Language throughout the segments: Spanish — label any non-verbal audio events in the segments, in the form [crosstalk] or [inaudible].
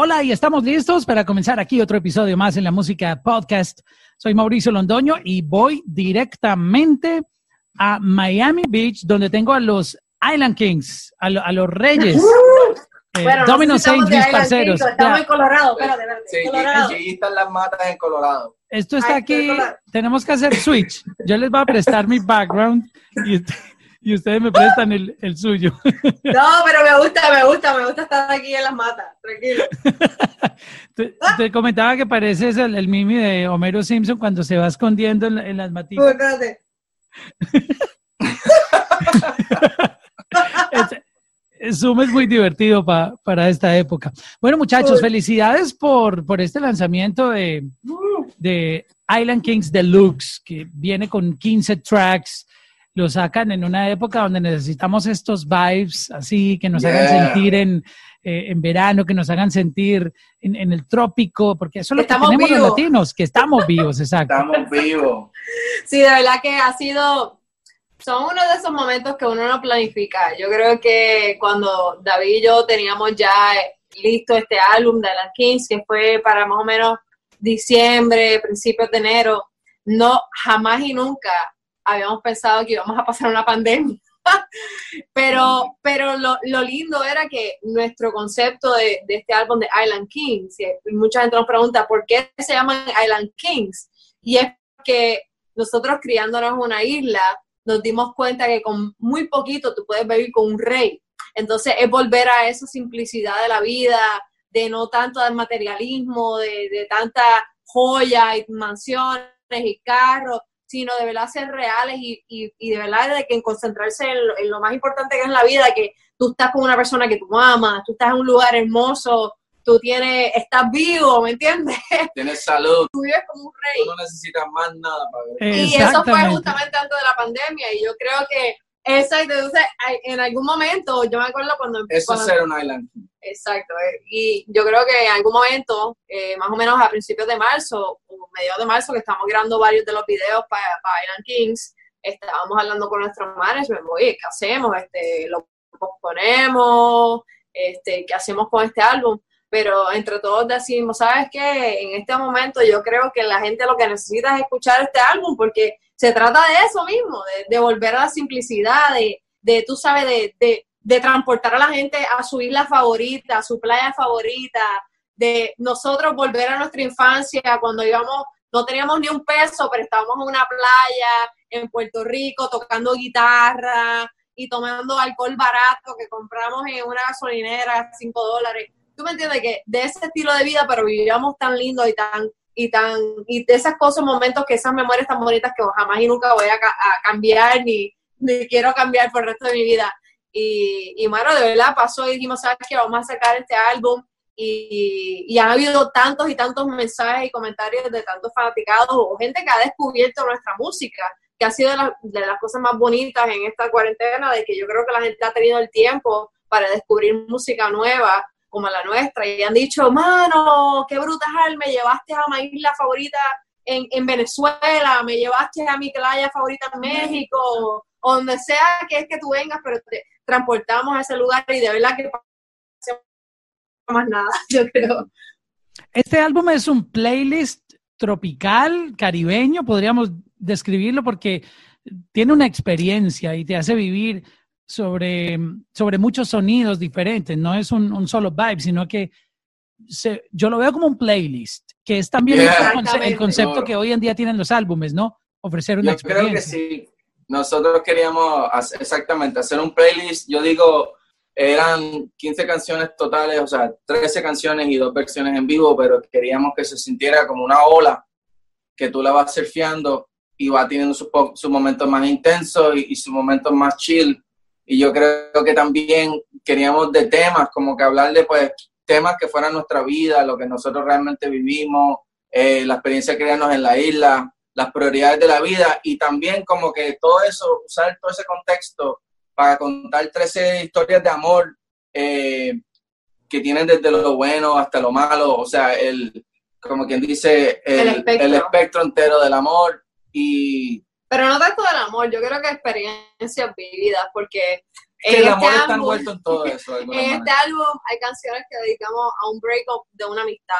Hola y estamos listos para comenzar aquí otro episodio más en la música podcast. Soy Mauricio Londoño y voy directamente a Miami Beach donde tengo a los Island Kings, a, lo- a los Reyes. Eh, [laughs] Bueno, no Domino sé si parceros. Kings, Estamos Ya, en Colorado, espérate, espérate. Sí, y- Colorado. y allí están las matas en Colorado. esto está Ay, aquí, tenemos que hacer switch. Yo les voy a prestar mi background y, y ustedes me prestan el, el suyo. [laughs] No, pero me gusta, me gusta, me gusta estar aquí en las matas, tranquilo. [laughs] Te, te comentaba que pareces el, el mimi de Homero Simpson cuando se va escondiendo en, en las espérate. [laughs] Es- Zoom es muy divertido pa- para esta época. Bueno, muchachos, felicidades por, por este lanzamiento de, de Island Kings Deluxe, que viene con 15 tracks. Lo sacan en una época donde necesitamos estos vibes así, que nos hagan sentir en, eh, en verano, que nos hagan sentir en, en el trópico, porque eso es lo que Estamos tenemos los vivos. latinos, que estamos vivos, exacto. Estamos vivos. Sí, de verdad que ha sido, son uno de esos momentos que uno no planifica. Yo creo que cuando David y yo teníamos ya listo este álbum de Alan Kings, que fue para más o menos diciembre, principios de enero, no, jamás y nunca habíamos pensado que íbamos a pasar una pandemia. [laughs] pero pero lo, lo lindo era que nuestro concepto de, de este álbum de Island Kings, y mucha gente nos pregunta por qué se llaman Island Kings, y es que nosotros criándonos en una isla, nos dimos cuenta que con muy poquito tú puedes vivir con un rey. Entonces es volver a esa simplicidad de la vida, de no tanto del materialismo, de, de tanta joya y mansiones y carros, sino de verdad ser reales y, y, y de verdad de que concentrarse en lo, en lo más importante que es la vida, que tú estás con una persona que tú amas, tú estás en un lugar hermoso, tú tienes, estás vivo, ¿me entiendes? [laughs] Tienes salud. Tú vives como un rey. Tú no necesitas más nada para ver. Y eso fue justamente antes de la pandemia y yo creo que esa entonces en algún momento, yo me acuerdo cuando... Eso es ser un island. Exacto, eh, y yo creo que en algún momento, eh, más o menos a principios de marzo, mediados de marzo, que estamos grabando varios de los videos para Island Kings, estábamos hablando con nuestro management, oye, ¿qué hacemos? Este, ¿Lo posponemos? Este, ¿Qué hacemos con este álbum? Pero entre todos decimos, ¿sabes qué? En este momento yo creo que la gente lo que necesita es escuchar este álbum porque se trata de eso mismo, de, de volver a la simplicidad, de, de tú sabes, de, de, de transportar a la gente a su isla favorita, a su playa favorita, de nosotros volver a nuestra infancia cuando íbamos, no teníamos ni un peso, pero estábamos en una playa en Puerto Rico tocando guitarra y tomando alcohol barato que compramos en una gasolinera, 5 dólares. Tú me entiendes que de ese estilo de vida, pero vivíamos tan lindo y tan y tan y de esas cosas, momentos que esas memorias tan bonitas que jamás y nunca voy a, a cambiar ni, ni quiero cambiar por el resto de mi vida. Y, y bueno, de verdad pasó y dijimos, ¿sabes qué? Vamos a sacar este álbum. Y, y han habido tantos y tantos mensajes y comentarios de tantos fanaticados o gente que ha descubierto nuestra música, que ha sido de, las- cosas más bonitas en esta cuarentena, de que yo creo que la gente ha tenido el tiempo para descubrir música nueva como la nuestra y han dicho, mano, qué brutal, me llevaste a mi isla favorita en, en Venezuela, me llevaste a mi playa favorita en México, o donde sea que es que tú vengas, pero te transportamos a ese lugar y de verdad que más nada, [laughs] yo creo. Este álbum es un playlist tropical, caribeño, podríamos describirlo porque tiene una experiencia y te hace vivir sobre, sobre muchos sonidos diferentes. No es un, un solo vibe, sino que se, yo lo veo como un playlist, que es también el, conce el, concepto que hoy en día tienen los álbumes, ¿no? Ofrecer una yo experiencia. Creo que sí. Nosotros queríamos hacer, exactamente hacer un playlist. Yo digo, eran 15 canciones totales, o sea, 13 canciones y dos versiones en vivo, pero queríamos que se sintiera como una ola que tú la vas surfeando y va teniendo sus su momentos más intensos y, y sus momentos más chill. Y yo creo que también queríamos de temas, como que hablar de pues temas que fueran nuestra vida, lo que nosotros realmente vivimos, eh, la experiencia que queríamos en la isla, las prioridades de la vida y también como que todo eso, usar todo ese contexto para contar 13 historias de amor eh, que tienen desde lo bueno hasta lo malo, o sea, el, como quien dice, el, el, espectro. el espectro. entero del amor y... Pero no tanto del amor, yo creo que experiencias vividas, porque... En el este amor álbum, está envuelto en todo eso. [laughs] en este manera. álbum hay canciones que dedicamos a un breakup de una amistad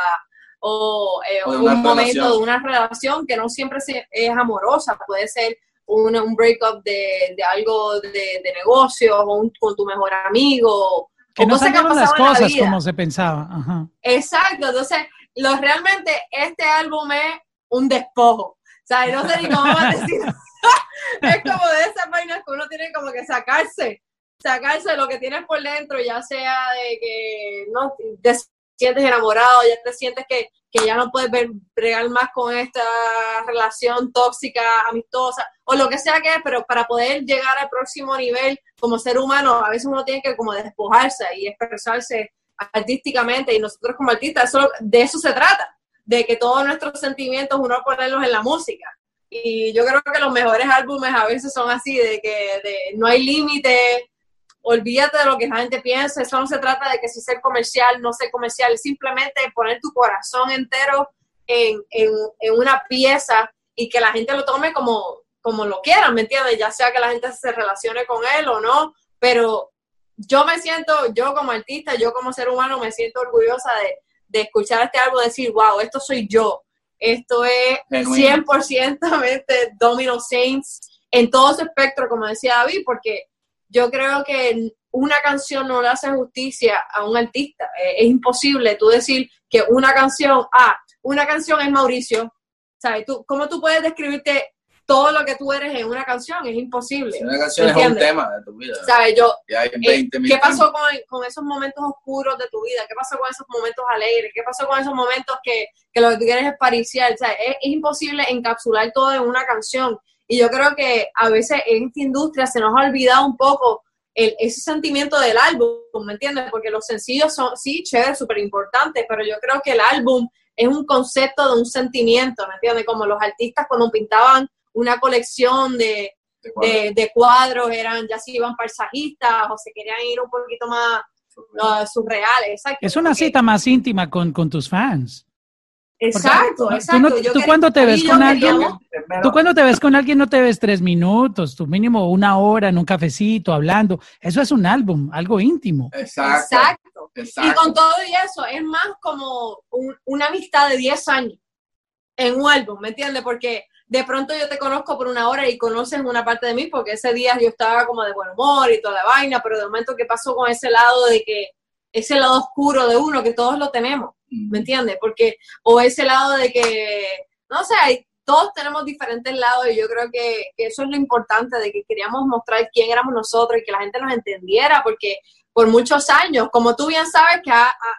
o, eh, O un momento relación. de una relación que no siempre es amorosa, puede ser un, un breakup de, de algo de, de negocios o un- con tu mejor amigo. que o no cosas que salieron las pasado en la cosas como se pensaba. Ajá. Exacto, entonces, lo, realmente este álbum es un despojo. O sea, no sé ni cómo decir. [laughs] es como de esas vainas que uno tiene como que sacarse, sacarse lo que tienes por dentro, ya sea de que no te sientes enamorado, ya te sientes que, que ya no puedes ver, bregar más con esta relación tóxica, amistosa, o lo que sea que es, pero para poder llegar al próximo nivel como ser humano, a veces uno tiene que como despojarse y expresarse artísticamente y nosotros como artistas, eso, de eso se trata, de que todos nuestros sentimientos uno ponerlos en la música. Y yo creo que los mejores álbumes a veces son así, de que de, no hay límite, olvídate de lo que la gente piensa, eso no se trata de que si ser comercial, no ser comercial, es simplemente poner tu corazón entero en, en, en una pieza y que la gente lo tome como, como lo quieran, ¿me entiendes? Ya sea que la gente se relacione con él o no, pero yo me siento, yo como artista, yo como ser humano, me siento orgullosa de, de escuchar este álbum y decir, wow, esto soy yo. Esto es Genuino. 100% Domino Saints en todo su espectro, como decía David, porque yo creo que una canción no le hace justicia a un artista. Eh, es imposible tú decir que una canción, ah, una canción es Mauricio. ¿Sabes? Tú, ¿Cómo tú puedes describirte todo lo que tú eres en una canción? Es imposible. Si una canción es un tema de tu vida. ¿Sabes? Yo, hay eh, 20 mil ¿Qué pasó con, con esos momentos oscuros de tu vida? ¿Qué pasó con esos momentos alegres? ¿Qué pasó con esos momentos que, que lo que tú quieres es pariciar? O sea, es, es imposible encapsular todo en una canción. Y yo creo que a veces en esta industria se nos ha olvidado un poco el, ese sentimiento del álbum, ¿me entiendes? Porque los sencillos son, sí, chévere, súper importantes, pero yo creo que el álbum es un concepto de un sentimiento, ¿me entiendes? Como los artistas cuando pintaban una colección de, De cuadros. de, de cuadros, eran ya si iban paisajistas o se querían ir un poquito más uh, surreales, exacto. Es una porque- cita más íntima con, con tus fans. Exacto, Porque, exacto. tú no- tú cuando te ves con alguien- Tú cuando te ves con alguien no te ves tres minutos, tu mínimo una hora en un cafecito hablando. Eso es un álbum, algo íntimo. Exacto. Exacto. Exacto. Y con todo y eso, es más como un- una amistad de 10 años en un álbum, ¿me entiendes? Porque de pronto yo te conozco por una hora y conoces una parte de mí, porque ese día yo estaba como de buen humor y toda la vaina, pero de momento, ¿qué pasó con ese lado de que, ese lado oscuro de uno, que todos lo tenemos? ¿Me entiendes? Porque, o ese lado de que, no sé, todos tenemos diferentes lados y yo creo que, eso es lo importante, de que queríamos mostrar quién éramos nosotros y que la gente nos entendiera, porque por muchos años, como tú bien sabes que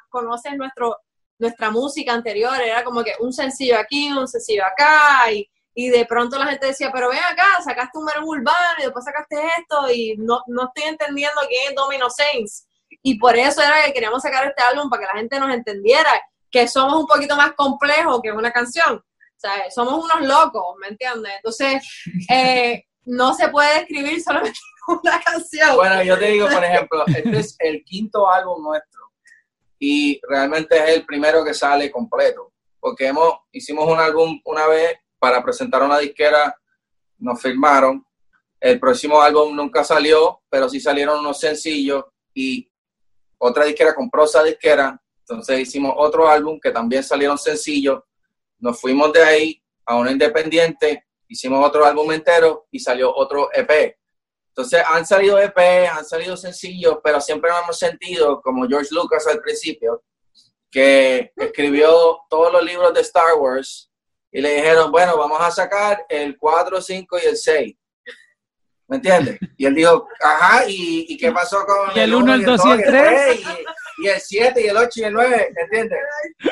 conoces nuestro, nuestra música anterior, era como que un sencillo aquí, un sencillo acá, y, y de pronto la gente decía, pero ven acá, sacaste un menú urbano y después sacaste esto, y no, no estoy entendiendo quién es Domino Saints. Y por eso era que queríamos sacar este álbum para que la gente nos entendiera que somos un poquito más complejos que una canción. O sea, somos unos locos, ¿me entiendes? Entonces, [laughs] eh, no se puede escribir solamente [laughs] una canción. Bueno, yo te digo, por ejemplo, este es el quinto álbum nuestro y realmente es el primero que sale completo, porque hemos, hicimos un álbum una vez para presentar a una disquera, nos firmaron, el próximo álbum nunca salió, pero sí salieron unos sencillos y otra disquera compró esa disquera, entonces hicimos otro álbum que también salieron sencillos nos fuimos de ahí a una independiente, hicimos otro álbum entero y salió otro EP. Entonces han salido EP, han salido sencillos, pero siempre nos hemos sentido, como George Lucas al principio, que escribió todos los libros de Star Wars y le dijeron, bueno, vamos a sacar el 4, 5 y el 6. ¿Me entiendes? Y él dijo, ajá, ¿y, qué pasó con el 1, el 2 y el 3? Y, el 7 y el 8 y el 9, ¿entiendes?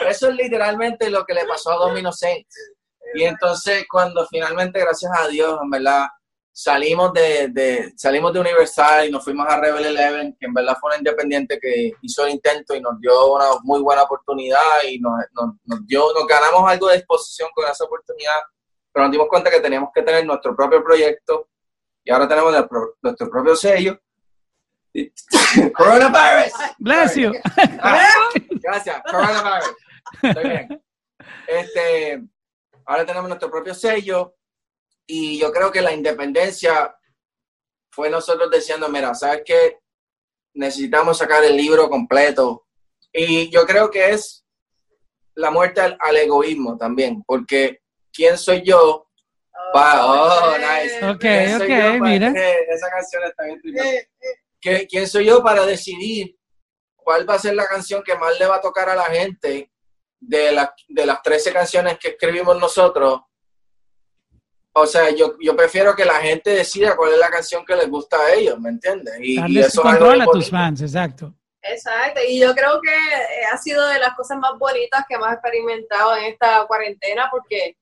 Eso es literalmente lo que le pasó a Domino Saints. Y entonces cuando finalmente, gracias a Dios, en verdad, salimos de, de, salimos de Universal y nos fuimos a Rebel Eleven, que en verdad fue una independiente que hizo el intento y nos dio una muy buena oportunidad y nos, nos, nos, dio, nos ganamos algo de exposición con esa oportunidad, pero nos dimos cuenta que teníamos que tener nuestro propio proyecto y ahora tenemos nuestro propio sello. [laughs] Coronavirus. Bless you. Ah, gracias. Coronavirus. Estoy bien. Este, ahora tenemos nuestro propio sello y yo creo que la independencia fue nosotros diciendo, mira, ¿sabes qué? Necesitamos sacar el libro completo. Y yo creo que es la muerte al, egoísmo también, porque ¿quién soy yo? Para, oh, Ok, ok, mira. Esa canción está bien ¿Quién soy yo para decidir cuál va a ser la canción que más le va a tocar a la gente de, de las 13 canciones que escribimos nosotros? O sea, yo, yo prefiero que la gente decida cuál es la canción que les gusta a ellos, ¿me entiendes? Y, eso control a tus fans, exacto. Exacto, y yo creo que eh, ha sido de las cosas más bonitas que hemos experimentado en esta cuarentena porque,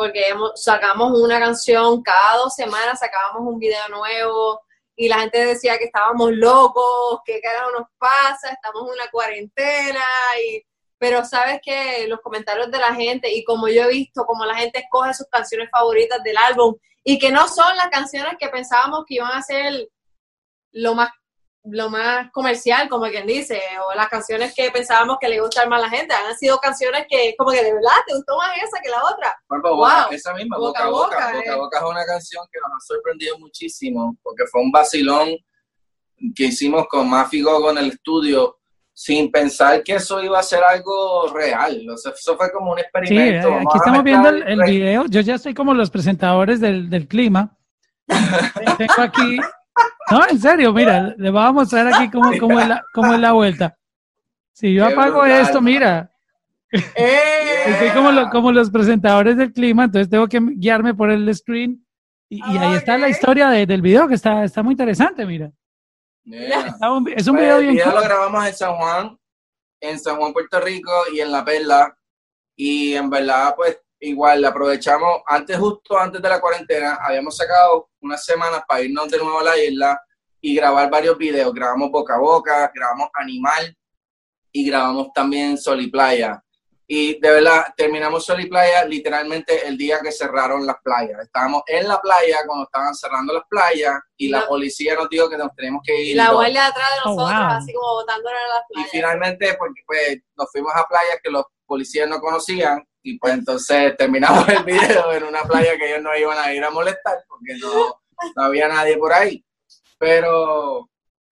porque sacamos una canción cada dos semanas, sacábamos un video nuevo y la gente decía que estábamos locos, que carajo nos pasa, estamos en una cuarentena y pero sabes que los comentarios de la gente y como yo he visto, como la gente escoge sus canciones favoritas del álbum y que no son las canciones que pensábamos que iban a ser lo más lo más comercial, como quien dice, o las canciones que pensábamos que le gustan más a la gente, han sido canciones que como que de verdad te gustó más esa que la otra. wow. esa misma, Boca a Boca. Boca, boca, es una canción que nos ha sorprendido muchísimo, porque fue un vacilón que hicimos con Mafigo en el estudio, sin pensar que eso iba a ser algo real. O sea, eso fue como un experimento. Sí, aquí estamos viendo el, video. Yo ya estoy como los presentadores del, del clima. [laughs] Tengo aquí. No, en serio, mira, le voy a mostrar aquí cómo, [laughs] cómo, es, la, cómo es la vuelta. Si yo apago esto, mira. ¡Eh! Estoy como, como los presentadores del clima, entonces tengo que guiarme por el screen. Y, ahí está la historia del video, que está, está muy interesante, mira. Es un video bien. lo grabamos en San Juan, en San Juan, Puerto Rico y en La Perla. Y en verdad, pues igual aprovechamos, antes, justo antes de la cuarentena, habíamos sacado unas semanas para irnos de nuevo a la isla y grabar varios videos. Grabamos Boca a Boca, grabamos Animal y grabamos también Sol y Playa. Y de verdad, terminamos Sol y Playa literalmente el día que cerraron las playas. Estábamos en la playa cuando estaban cerrando las playas y la, policía nos dijo que nos teníamos que ir. La guardia atrás de oh, nosotros, así como botándonos en las playas. Y finalmente, porque pues nos fuimos a playas que los policías no conocían y pues entonces terminamos el video en una playa que ellos no iban a ir a molestar porque no, no había nadie por ahí. Pero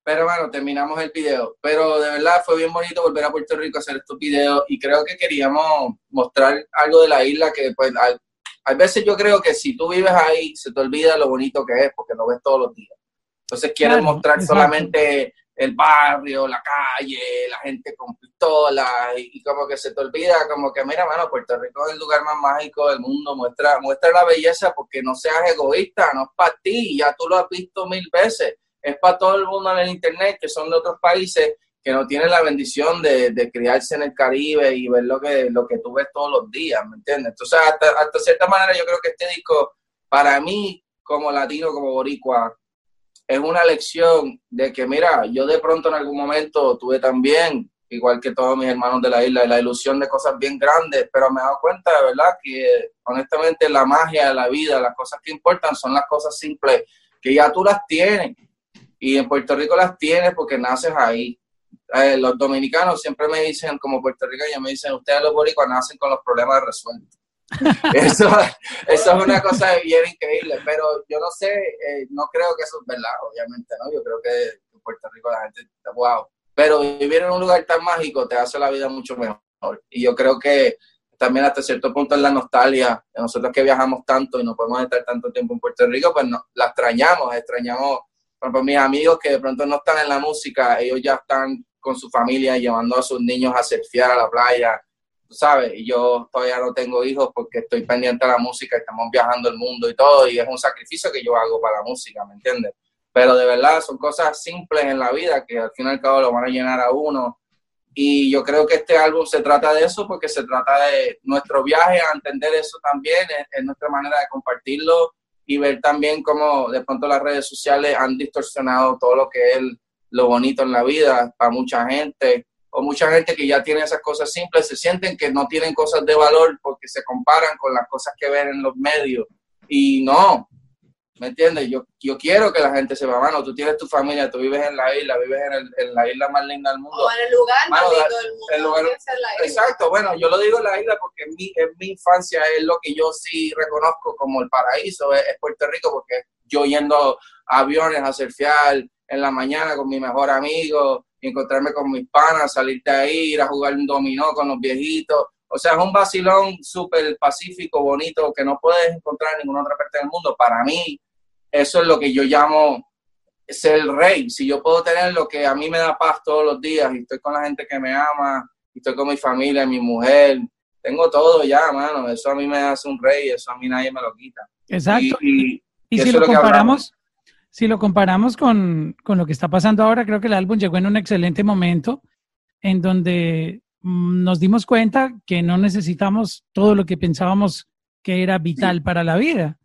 pero bueno, terminamos el video. Pero de verdad fue bien bonito volver a Puerto Rico a hacer estos videos y creo que queríamos mostrar algo de la isla que pues hay, veces yo creo que si tú vives ahí se te olvida lo bonito que es porque lo ves todos los días. Entonces quieres mostrar solamente el barrio, la calle, la gente con pistolas y, como que se te olvida como que mira, mano, Puerto Rico es el lugar más mágico del mundo, muestra, muestra la belleza porque no seas egoísta, no es para ti, ya tú lo has visto mil veces es para todo el mundo en el Internet que son de otros países que no tienen la bendición de, de, criarse en el Caribe y ver lo que, lo que tú ves todos los días, ¿me entiendes? Entonces, hasta, cierta manera, yo creo que este disco, para mí, como latino, como boricua, es una lección de que, mira, yo de pronto en algún momento tuve también, igual que todos mis hermanos de la isla, la ilusión de cosas bien grandes, pero me he dado cuenta de verdad que, honestamente, la magia de la vida, las cosas que importan son las cosas simples, que ya tú las tienes y en Puerto Rico las tienes porque naces ahí. Eh, los dominicanos siempre me dicen, como puertorriqueños, me dicen, ustedes los boricuas nacen con los problemas resueltos. [laughs] eso, eso es una cosa bien increíble, pero yo no sé, eh, no creo que eso es verdad, obviamente, ¿no? Yo creo que en Puerto Rico la gente está wow. Pero vivir en un lugar tan mágico te hace la vida mucho mejor. Y yo creo que también hasta cierto punto es la nostalgia. Nosotros que viajamos tanto y no podemos estar tanto tiempo en Puerto Rico, pues no, la extrañamos, extrañamos, por ejemplo, mis amigos que de pronto no están en la música, ellos ya están con su familia llevando a sus niños a surfear a la playa, sabes, y yo todavía no tengo hijos porque estoy pendiente de la música, estamos viajando el mundo y todo, y es un sacrificio que yo hago para la música, ¿me entiendes? Pero de verdad son cosas simples en la vida que al fin y al cabo lo van a llenar a uno y yo creo que este álbum se trata de eso porque se trata de nuestro viaje a entender eso también, es, nuestra manera de compartirlo y ver también cómo de pronto las redes sociales han distorsionado todo lo que es lo bonito en la vida para mucha gente o mucha gente que ya tiene esas cosas simples se sienten que no tienen cosas de valor porque se comparan con las cosas que ven en los medios y no, ¿Me entiendes? Yo, yo quiero que la gente sepa, mano, tú tienes tu familia, tú vives en la isla, vives en, el, en la isla más linda del mundo. O en el lugar más lindo del mundo. El lugar, exacto, bueno, yo lo digo en la isla porque en mi, en mi infancia es lo que yo sí reconozco como el paraíso, es, Puerto Rico, porque yo yendo a aviones a surfear en la mañana con mi mejor amigo, encontrarme con mis panas, salir de ahí, ir a jugar un dominó con los viejitos. O sea, es un vacilón súper pacífico, bonito, que no puedes encontrar en ninguna otra parte del mundo. Para mí, eso es lo que yo llamo ser el rey. Si yo puedo tener lo que a mí me da paz todos los días y estoy con la gente que me ama, y estoy con mi familia, mi mujer, tengo todo ya, mano. Eso a mí me hace un rey, eso a mí nadie me lo quita. Exacto. Y, si lo comparamos, si lo comparamos con, con lo que está pasando ahora, creo que el álbum llegó en un excelente momento en donde mm, nos dimos cuenta que no necesitamos todo lo que pensábamos que era vital para la vida.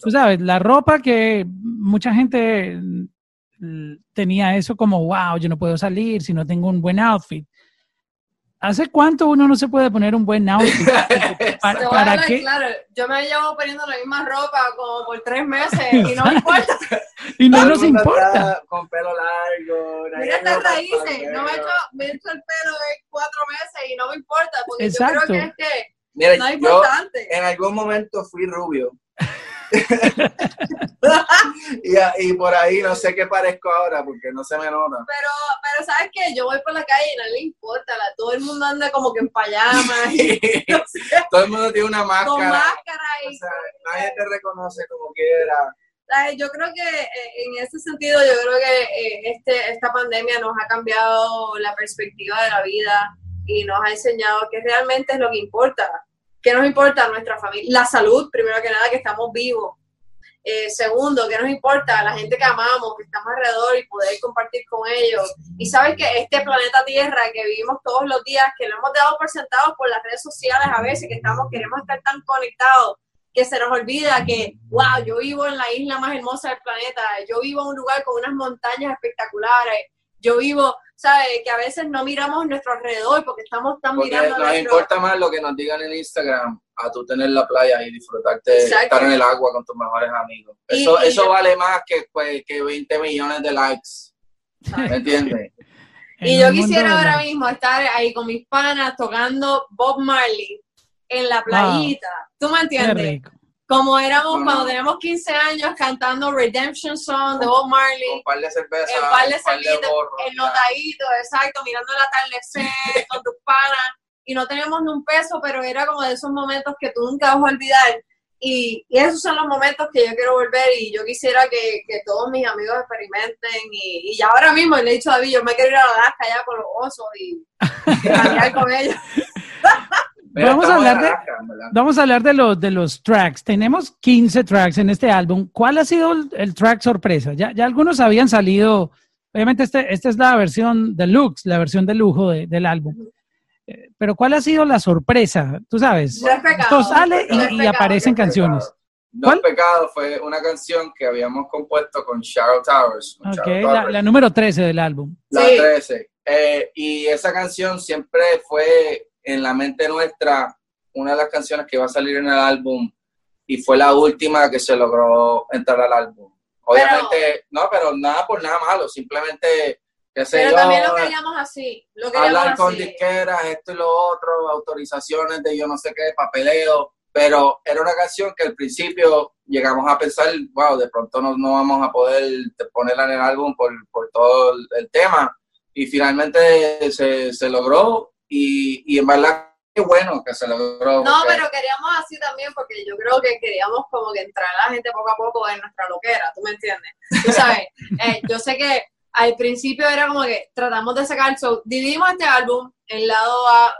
Tú sabes, la ropa que mucha gente mm, tenía eso como, wow, yo no puedo salir si no tengo un buen outfit. ¿Hace cuánto uno no se puede poner un buen outfit? [laughs] ¿Para, qué? Claro, yo me llevo poniendo la misma ropa como por tres meses y no me importa. [laughs] y no nos importa. Con pelo largo. Mira estas raíces. No me he, hecho, me he hecho el pelo de cuatro meses y no me importa. Porque Exacto. yo creo que es que no es importante. en algún momento fui rubio [laughs] y, por ahí no sé qué parezco ahora porque no se me nota. Pero, pero ¿sabes qué? Yo voy por la calle y no le importa. todo el mundo anda como que en payama. [laughs] [laughs] todo el mundo tiene una máscara. Con máscara y nadie te reconoce como quiera. Yo creo que eh, en ese sentido, yo creo que eh, este, esta pandemia nos ha cambiado la perspectiva de la vida y nos ha enseñado que realmente es lo que importa ¿Qué nos importa nuestra familia? La salud, primero que nada, que estamos vivos. Eh, segundo, ¿qué nos importa? La gente que amamos, que estamos alrededor y poder compartir con ellos. Y sabes que este planeta Tierra que vivimos todos los días, que lo hemos dado por sentado por las redes sociales a veces, que estamos, queremos estar tan conectados, que se nos olvida que, wow, yo vivo en la isla más hermosa del planeta, yo vivo en un lugar con unas montañas espectaculares, yo vivo, ¿sabes? Que a veces no miramos nuestro alrededor porque estamos tan mirando. Nos importa más lo que nos digan en Instagram a tú tener la playa y disfrutarte, estar en el agua con tus mejores amigos. Eso, eso vale más que, pues, que 20 millones de likes. ¿Me entiendes? [laughs] y yo quisiera ahora mismo estar ahí con mis panas tocando Bob Marley en la playita. ¿Tú me entiendes? Como éramos cuando teníamos 15 años cantando Redemption Song de Bob Marley. Un par de cervezas, un par de exacto, mirando el atardecer [laughs] con tus panas. Y no teníamos ni un peso, pero era como de esos momentos que tú nunca vas a olvidar. Y, y, esos son los momentos que yo quiero volver y yo quisiera que, que todos mis amigos experimenten y, y, ya ahora mismo le he dicho a David, yo me quiero ir a Alaska ya con los osos y, y [laughs] con ellos. [laughs] vamos a, hablar de, vamos a hablar de los, de los tracks. Tenemos 15 tracks en este álbum. ¿Cuál ha sido el, track sorpresa? Ya, ya algunos habían salido. Obviamente, este, esta es la versión deluxe, la versión de lujo del álbum. Eh, pero ¿cuál ha sido la sorpresa? Tú sabes, esto sale y, aparecen canciones. No es pecado fue una canción que habíamos compuesto con Shadow Towers. La, número 13 del álbum. La 13. Eh, y esa canción siempre fue en la mente nuestra una de las canciones que va a salir en el álbum y fue la última que se logró entrar al álbum. Obviamente, no, pero nada por nada malo, simplemente, qué sé pero también lo queríamos así. Lo hablar con disqueras, esto y lo otro, autorizaciones de yo no sé qué, papeleo, pero era una canción que al principio llegamos a pensar, wow, de pronto no, no vamos a poder ponerla en el álbum por, por todo el, tema. Y finalmente se, se logró y, y en verdad bueno que se logró. No, porque- pero queríamos así también porque yo creo que queríamos como que entrar a la gente poco a poco en nuestra loquera, ¿tú me entiendes? Tú sabes, [laughs] eh, yo sé que al principio era como que tratamos de sacar, so, dividimos este álbum en lado A,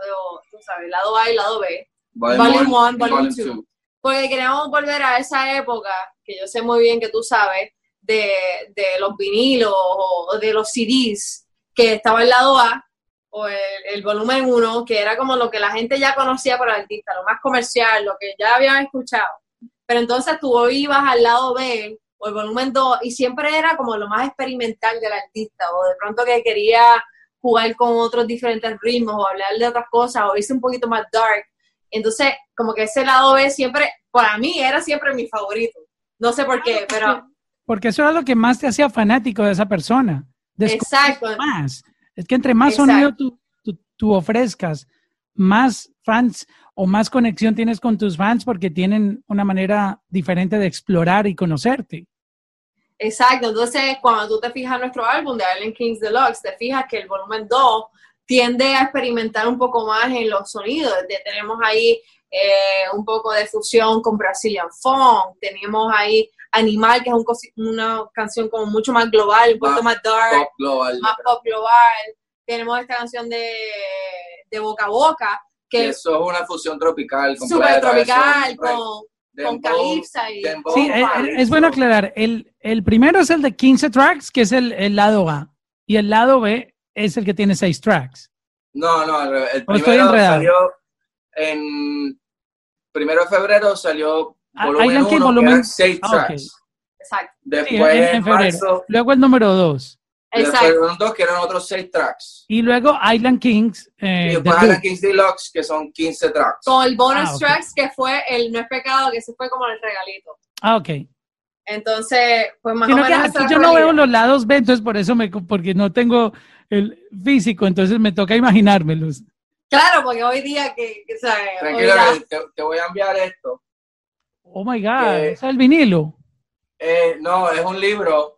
tú sabes, lado A y lado B, Volume one, volume two. porque queríamos volver a esa época, que yo sé muy bien que tú sabes, de, de los vinilos o de los CDs, que estaba el lado A o el, el volumen 1, que era como lo que la gente ya conocía por el artista, lo más comercial, lo que ya habían escuchado. Pero entonces tú ibas al lado B o el volumen 2 y siempre era como lo más experimental del artista o de pronto que quería jugar con otros diferentes ritmos o hablar de otras cosas o irse un poquito más dark. Entonces, como que ese lado B siempre, para mí era siempre mi favorito. No sé por qué, pero Porque eso era lo que más te hacía fanático de esa persona. Descubrir exacto. más. Es que entre más Exacto. sonido tú, tú- tú ofrezcas, más fans o más conexión tienes con tus fans porque tienen una manera diferente de explorar y conocerte. Exacto, entonces cuando tú te fijas en nuestro álbum de Island Kings Deluxe, te fijas que el volumen 2 tiende a experimentar un poco más en los sonidos. De- tenemos ahí eh, un poco de fusión con Brazilian Funk, tenemos ahí Animal, que es un una canción como mucho más global, un poquito Más más dark, Pop global. más pop global. Tenemos esta canción de, de Boca a Boca, Que que es eso es una fusión tropical. súper tropical, eso es con, con dembow, Calypsa y... dembow, Sí, calypso. es bueno aclarar. El, el primero es el de 15 tracks, que es el, el lado A, y el lado B es el que tiene 6 tracks. No, no, el, el ¿O estoy primero enredado? salió en primero de febrero salió volumen Island King 1, volumen- que eran seis ah, tracks. Exacto, Sí, Después en, en, en febrero. marzo, Luego el número 2. exacto. dos que eran otros seis tracks. Y luego Island Kings. eh, y después. Island Kings Deluxe, que son 15 tracks. con el bonus Ah, ok. tracks que fue el No es pecado, que se fue como el regalito. Ah, ok. Entonces, pues más Sino o que menos aquí es yo no veo los lados B, entonces por eso me, porque no tengo el físico, entonces me toca imaginármelos. Claro, porque hoy día que, que ¿sabes? Que te, te voy a enviar esto. Oh my God, Eh, ¿es el vinilo? Eh, no, es un libro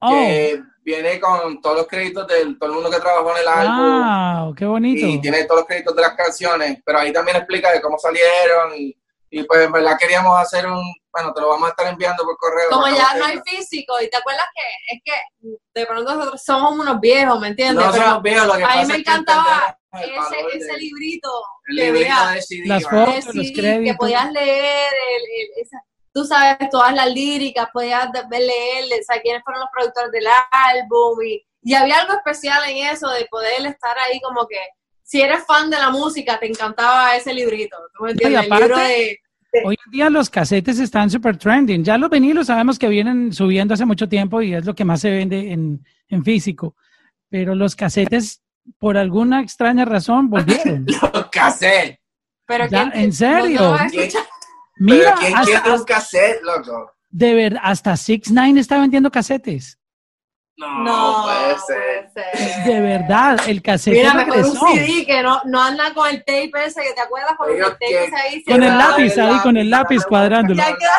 Oh, que viene con todos los créditos de todo el mundo que trabajó en el álbum. wow, qué bonito. y tiene todos los créditos de las canciones, pero ahí también explica de cómo salieron y, y pues en verdad queríamos hacer un, bueno, te lo vamos a estar enviando por correo. como ya no hay físico, y te acuerdas que es que de pronto nosotros somos unos viejos, ¿me entiendes? No Pero somos viejos, lo que a mí me es que encantaba ese, ese de- librito el que librito vea- de CD, Las fotos. que los sí, créditos. que podías leer, el, el- esa- tú sabes, todas las líricas, podías leer, o sea, quiénes fueron los productores del álbum, y, y había algo especial en eso, de poder estar ahí como que, si eres fan de la música, te encantaba ese librito, ¿tú me entiendes? El aparte- libro de... Hoy en día los casetes están super trending. Ya los vinilos sabemos que vienen subiendo hace mucho tiempo y es lo que más se vende en, en físico. Pero los casetes, por alguna extraña razón, volvieron. [laughs] Los cassettes. Pero Ya, ¿quién- ¿en serio? ¿dónde lo vas a ¿Quién-? Mira, Pero ¿quién hasta, quiere un cassette, loco? de ver, hasta Six Nine está vendiendo casetes. No, No, puede ser. puede ser. De verdad, el casete Mira, mejor un regresó. CD que no, no anda con el tape ese, que te acuerdas con el Ellos tape que- ese ahí. Con el cerrado? lápiz ahí, con el lápiz cuadrándolo. Ya queda-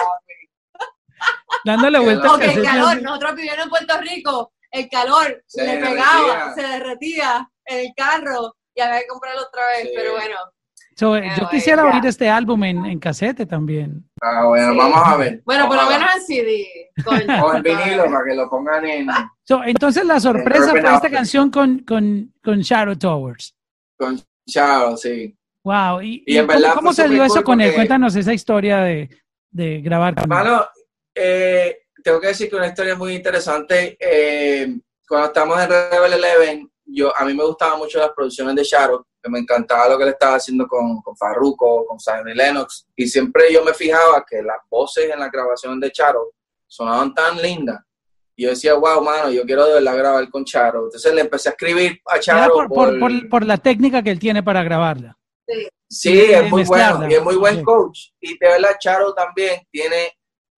Dándole vuelta al Porque el calor, nosotros viviendo en Puerto Rico, el calor Se le derretía. pegaba, se derretía en el carro y había que comprarlo otra vez, Sí. pero bueno. So, eh, Ah, yo bueno, quisiera ya. oír este álbum en, en casete también. Ah, bueno, Sí. vamos a ver. Bueno, por lo menos en CD. coño. O en vinilo para que lo pongan en So, entonces la sorpresa Urban fue esta canción con, con, con Shadow Towers. con Chao, sí. Wow. ¿Y, Y y en cómo, verdad cómo se dio eso con él? Cuéntanos esa historia de, de grabar con él. Hermano, eh, tengo que decir que una historia muy interesante. eh, cuando estamos en Rebel Eleven, yo, a mí me gustaban mucho las producciones de Shadow, que me encantaba lo que él estaba haciendo con, con Farruko, con Simon y Lennox, y siempre yo me fijaba que las voces en la grabación de Charo sonaban tan lindas. Y yo decía, wow, mano, yo quiero de verdad grabar con Charo. Entonces le empecé a escribir a Charo por, por, por- por la técnica que él tiene para grabarla. Sí, de es muy mezclarla. bueno y es muy buen Sí. coach. Y de verdad, Charo también tiene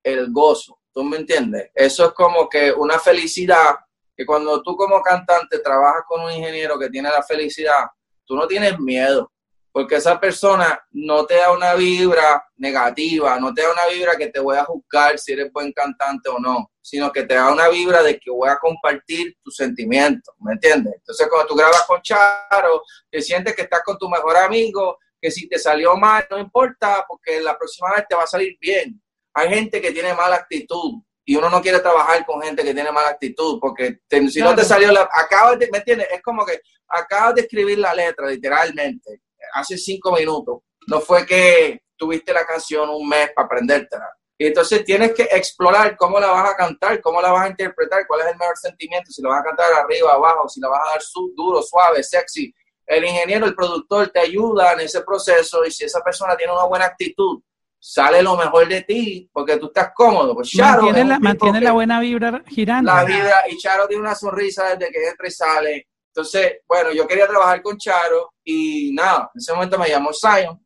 el gozo, ¿tú me entiendes? Eso es como que una felicidad, que cuando tú como cantante trabajas con un ingeniero que tiene la felicidad, tú no tienes miedo, porque esa persona no te da una vibra negativa, no te da una vibra que te voy a juzgar si eres buen cantante o no, sino que te da una vibra de que voy a compartir tus sentimientos, ¿me entiendes? Entonces cuando tú grabas con Charo, te sientes que estás con tu mejor amigo, que si te salió mal, no importa, porque la próxima vez te va a salir bien. Hay gente que tiene mala actitud, y uno no quiere trabajar con gente que tiene mala actitud, porque si no te salió la, acabas de, ¿me entiendes? Es como que acabas de escribir la letra, literalmente, hace cinco minutos. No fue que tuviste la canción un mes para aprendértela. Y entonces tienes que explorar cómo la vas a cantar, cómo la vas a interpretar, cuál es el mejor sentimiento, si la vas a cantar arriba, abajo, si la vas a dar su, duro, suave, sexy. El ingeniero, el productor te ayuda en ese proceso y si esa persona tiene una buena actitud, sale lo mejor de ti porque tú estás cómodo. Pues mantiene, la, mantiene la, buena vibra girando. La vibra, y Charo tiene una sonrisa desde que entra y sale. Entonces, bueno, yo quería trabajar con Charo y nada, en ese momento me llamó Zion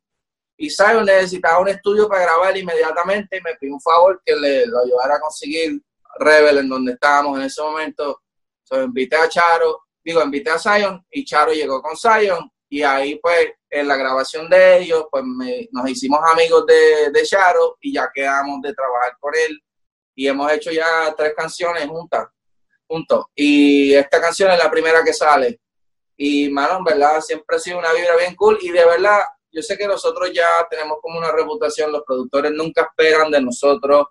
y Zion necesitaba un estudio para grabar inmediatamente y me pidió un favor que le lo ayudara a conseguir Rebel en donde estábamos en ese momento. Entonces invité a Charo, digo, invité a Zion y Charo llegó con Zion y ahí pues en la grabación de ellos pues nos hicimos amigos de, de Charo y ya quedamos de trabajar con él y hemos hecho ya tres canciones juntas, juntos. Y esta canción es la primera que sale. Y, mano, en verdad, siempre ha sido una vibra bien cool y de verdad, yo sé que nosotros ya tenemos como una reputación, los productores nunca esperan de nosotros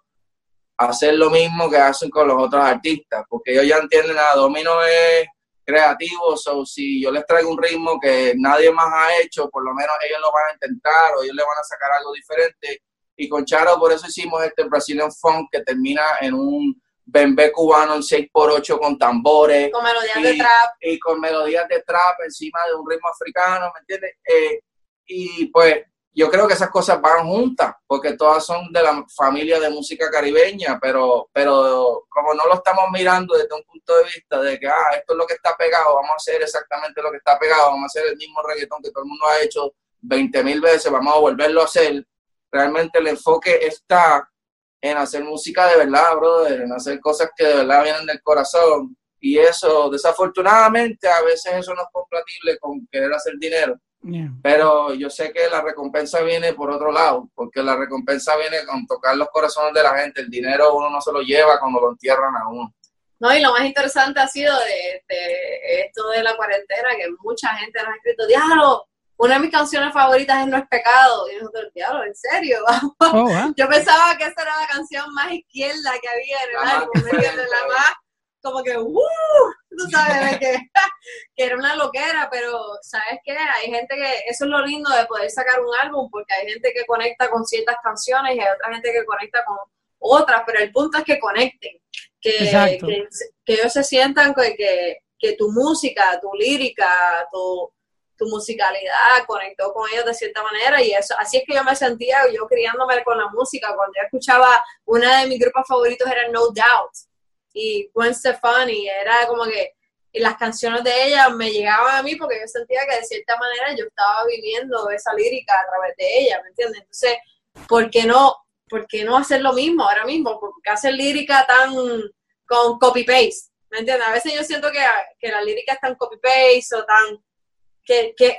hacer lo mismo que hacen con los otros artistas, porque ellos ya entienden, a Domino es creativos o si yo les traigo un ritmo que nadie más ha hecho, por lo menos ellos lo van a intentar o ellos le van a sacar algo diferente. Y con Charo por eso hicimos este Brazilian Funk que termina en un bembé cubano en 6x8 con tambores. Con melodías de trap. Y con melodías de trap encima de un ritmo africano, ¿me entiendes? Eh, y pues yo creo que esas cosas van juntas, porque todas son de la familia de música caribeña, pero, pero como no lo estamos mirando desde un punto de vista de que, ah, esto es lo que está pegado, vamos a hacer exactamente lo que está pegado, vamos a hacer el mismo reggaetón que todo el mundo ha hecho 20 mil veces, vamos a volverlo a hacer, realmente el enfoque está en hacer música de verdad, brother, en hacer cosas que de verdad vienen del corazón. Y eso, desafortunadamente, a veces eso no es compatible con querer hacer dinero pero yo sé que la recompensa viene por otro lado, porque la recompensa viene con tocar los corazones de la gente. El dinero uno no se lo lleva cuando lo entierran a uno. No, y lo más interesante ha sido de, esto de la cuarentena, que mucha gente nos ha escrito, diablo, una de mis canciones favoritas es No es pecado. Y nosotros, diablo, ¿en serio? [laughs] Oh, yo pensaba que esa era la canción más izquierda que había en el álbum, La más como que, ¡uh! Tú sabes, que, [laughs] que, era una loquera, pero ¿sabes qué? Hay gente que, eso es lo lindo de poder sacar un álbum, porque hay gente que conecta con ciertas canciones y hay otra gente que conecta con otras, pero el punto es que conecten, que, que, ellos se sientan que, que, tu música, tu lírica, tu, tu musicalidad conectó con ellos de cierta manera y eso así es que yo me sentía yo criándome con la música cuando yo escuchaba una de mis grupos favoritos era No Doubt y Gwen Stefani, era como que las canciones de ella me llegaban a mí porque yo sentía que de cierta manera yo estaba viviendo esa lírica a través de ella, ¿me entiendes? Entonces, ¿por qué no, por qué no hacer lo mismo ahora mismo? ¿Por qué hacer lírica tan con copy-paste? ¿Me entiendes? A veces yo siento que, que la lírica es tan copy-paste o tan... Que, que,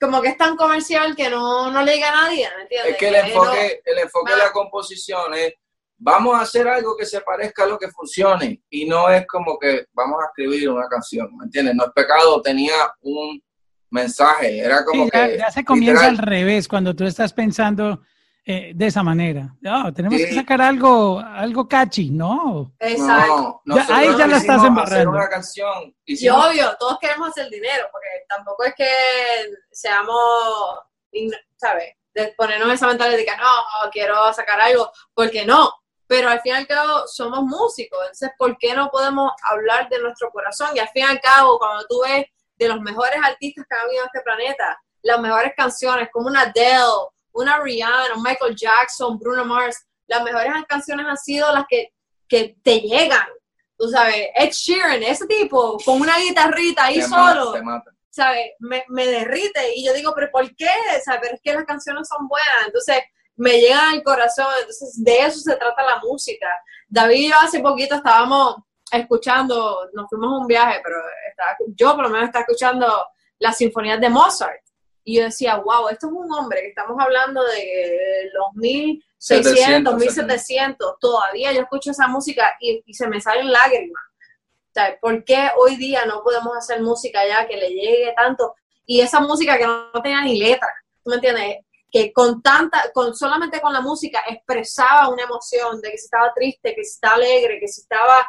como que es tan comercial que no, no le llega a nadie, ¿me entiendes? Es que el enfoque, el enfoque de la composición es vamos a hacer algo que se parezca a lo que funcione y no es como que vamos a escribir una canción, ¿me entiendes? No es pecado, tenía un mensaje, era como que... Ya, se comienza al revés cuando tú estás pensando eh, de esa manera. No, tenemos que sacar algo, algo catchy, ¿no? Exacto. ahí ya lo estás embarrando. una canción. Y, obvio, todos queremos hacer dinero, porque tampoco es que seamos, ¿sabes? De ponernos esa mentalidad de que no, quiero sacar algo, porque no, pero al fin y al cabo somos músicos, entonces ¿por qué no podemos hablar de nuestro corazón? Y al fin y al cabo, cuando tú ves de los mejores artistas que han habido en este planeta, las mejores canciones como una Adele, una Rihanna, Michael Jackson, Bruno Mars, las mejores canciones han sido las que, que te llegan. Tú sabes, Ed Sheeran, ese tipo, con una guitarrita ahí solo, ¿sabes? Me, me, derrite. Y yo digo, pero ¿por qué? ¿Sabes? es que las canciones son buenas. Entonces, me llega al corazón, entonces de eso se trata la música. David y yo hace poquito estábamos escuchando, nos fuimos a un viaje, pero yo por lo menos estaba escuchando las sinfonías de Mozart. Y yo decía, wow, esto es un hombre que estamos hablando de los 1600, 1700, todavía yo escucho esa música y, se me salen lágrimas. O sea, ¿por qué hoy día no podemos hacer música ya que le llegue tanto? Y esa música que no, tenía ni letra, ¿tú me entiendes? Que con tanta, con solamente con la música expresaba una emoción de que si estaba triste, que si estaba alegre, que si estaba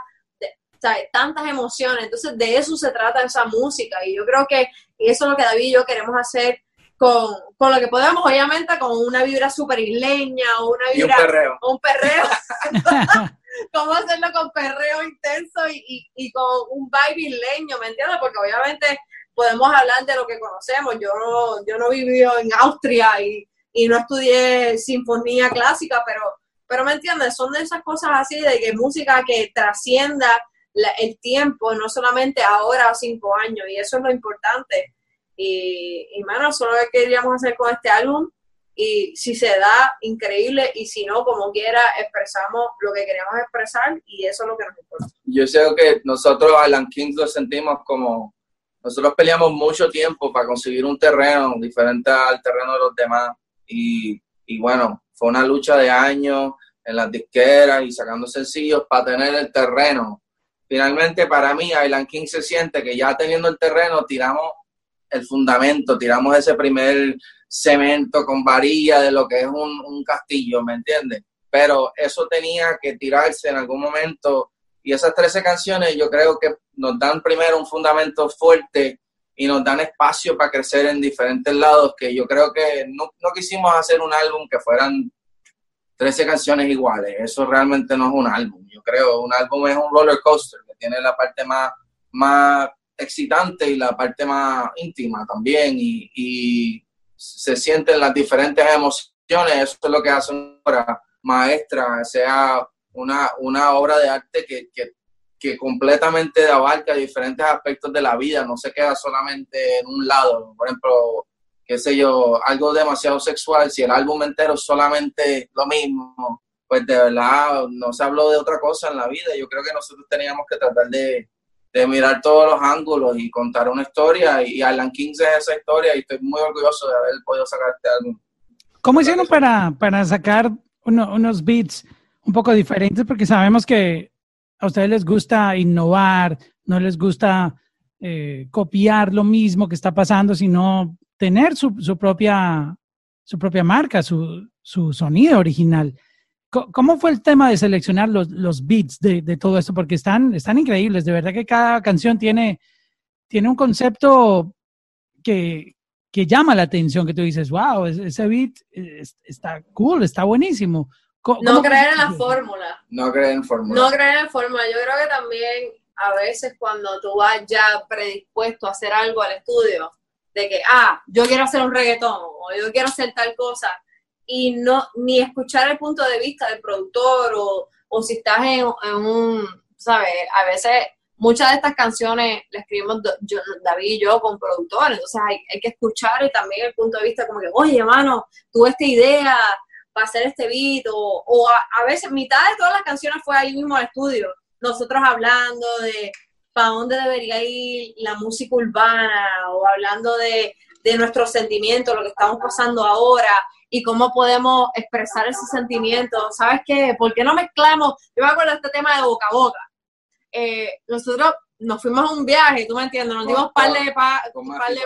tantas emociones. Entonces, de eso se trata esa música. Y yo creo que eso es lo que David y yo queremos hacer con, lo que podemos, obviamente, con una vibra super isleña o una vibra. un perreo. un perreo. [laughs] Cómo hacerlo con perreo intenso y, y, con un vibe isleño, ¿me entiendes? Porque obviamente podemos hablar de lo que conocemos. Yo no, yo no viví en Austria y, y no estudié sinfonía clásica, pero, pero me entiendes, son de esas cosas así, de que música que trascienda el tiempo, no solamente ahora o cinco años, y eso es lo importante. Y, y solo que queríamos hacer con este álbum, y si se da, increíble, y si no, como quiera, expresamos lo que queríamos expresar, y eso es lo que nos importa. Yo sé que nosotros, Alan Kings, lo sentimos como, nosotros peleamos mucho tiempo para conseguir un terreno diferente al terreno de los demás, y, bueno, fue una lucha de años en las disqueras y sacando sencillos para tener el terreno finalmente para mí Island King se siente que ya teniendo el terreno tiramos el fundamento, tiramos ese primer cemento con varilla de lo que es un, castillo, ¿me entiendes? Pero eso tenía que tirarse en algún momento y esas 13 canciones yo creo que nos dan primero un fundamento fuerte y nos dan espacio para crecer en diferentes lados que yo creo que no, no quisimos hacer un álbum que fueran 13 canciones iguales. Eso realmente no es un álbum. Yo creo, un álbum es un roller coaster que tiene la parte más, más excitante y la parte más íntima también. Y, y se sienten las diferentes emociones. Eso es lo que hace una obra maestra, sea una, una obra de arte que, que, que completamente abarca diferentes aspectos de la vida, no se queda solamente en un lado. Por ejemplo, qué sé yo, algo demasiado sexual, si el álbum entero es solamente lo mismo, pues de verdad no se habló de otra cosa en la vida. Yo creo que nosotros teníamos que tratar de, mirar todos los ángulos y contar una historia. Y Alan Kings es esa historia y estoy muy orgulloso de haber podido sacar este álbum. ¿Cómo hicieron para, para sacar unos beats un poco diferentes? Porque sabemos que a ustedes les gusta innovar, no les gusta eh, copiar lo mismo que está pasando, sino tener su, propia, su propia marca, su, su sonido original. ¿Cómo fue el tema de seleccionar los, los beats de, de, todo esto? Porque están, están increíbles. De verdad que cada canción tiene, tiene un concepto que, que llama la atención, que tú dices, wow, ese beat está cool, está buenísimo. No creer en la fórmula. No creer en fórmula. No creer en fórmula. Yo creo que también a veces cuando tú vas ya predispuesto a hacer algo al estudio, de que, ah, yo quiero hacer un reggaetón o yo quiero hacer tal cosa, y no ni escuchar el punto de vista del productor o, o si estás en, un, ¿sabes? A veces muchas de estas canciones las escribimos David y yo con productores, entonces hay, hay, que escuchar y también el punto de vista como que, oye, hermano, tuve esta idea para hacer este beat, o, o a, a, veces mitad de todas las canciones fue ahí mismo al estudio, nosotros hablando de, para dónde debería ir la música urbana o hablando de, de nuestros sentimientos, lo que estamos pasando ahora y cómo podemos expresar ese sentimiento. ¿Sabes qué? ¿Por qué no mezclamos? Yo me acuerdo de este tema de boca a boca. Eh, nosotros nos fuimos a un viaje, tú me entiendes, nos dimos par de, pa, par de